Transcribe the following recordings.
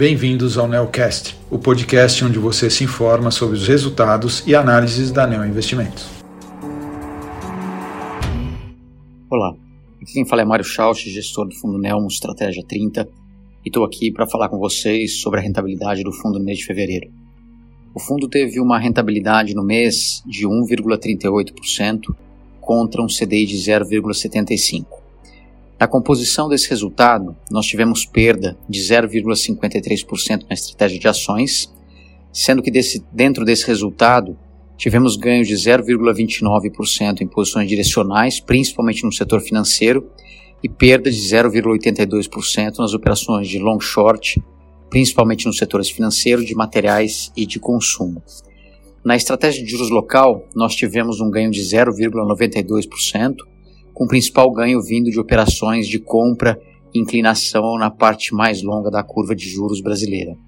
Bem-vindos ao Neocast, o podcast onde você se informa sobre os resultados e análises da Neo Investimentos. Olá, aqui quem fala é Mário Schausch, gestor do Fundo Nelmo Estratégia 30, e estou aqui para falar com vocês sobre a rentabilidade do fundo no mês de fevereiro. O fundo teve uma rentabilidade no mês de 1,38% contra um CDI de 0,75%. Na composição desse resultado, nós tivemos perda de 0,53% na estratégia de ações, sendo que desse, dentro desse resultado tivemos ganhos de 0,29% em posições direcionais, principalmente no setor financeiro, e perda de 0,82% nas operações de long short, principalmente nos setores financeiros, de materiais e de consumo. Na estratégia de juros local, nós tivemos um ganho de 0,92%, com o principal ganho vindo de operações de compra e inclinação na parte mais longa da curva de juros brasileira.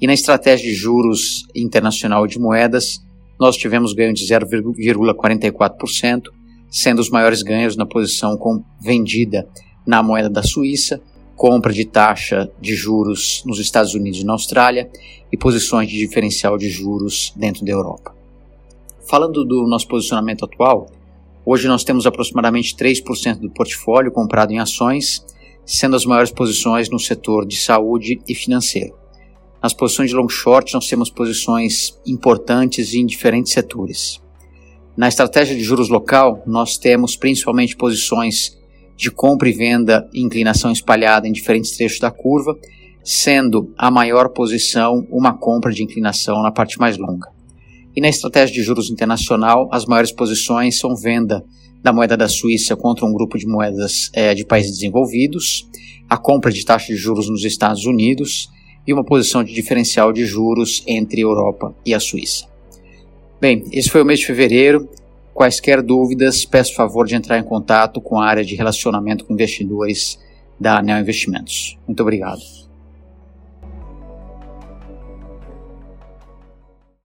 E na estratégia de juros internacional de moedas, nós tivemos ganho de 0,44%, sendo os maiores ganhos na posição com vendida na moeda da Suíça, compra de taxa de juros nos Estados Unidos e na Austrália e posições de diferencial de juros dentro da Europa. Falando do nosso posicionamento atual, Hoje nós temos aproximadamente 3% do portfólio comprado em ações, sendo as maiores posições no setor de saúde e financeiro. Nas posições de long short, nós temos posições importantes em diferentes setores. Na estratégia de juros local, nós temos principalmente posições de compra e venda e inclinação espalhada em diferentes trechos da curva, sendo a maior posição uma compra de inclinação na parte mais longa. E na estratégia de juros internacional, as maiores posições são venda da moeda da Suíça contra um grupo de moedas é, de países desenvolvidos, a compra de taxa de juros nos Estados Unidos e uma posição de diferencial de juros entre a Europa e a Suíça. Bem, esse foi o mês de fevereiro. Quaisquer dúvidas, peço favor de entrar em contato com a área de relacionamento com investidores da Anel Investimentos. Muito obrigado.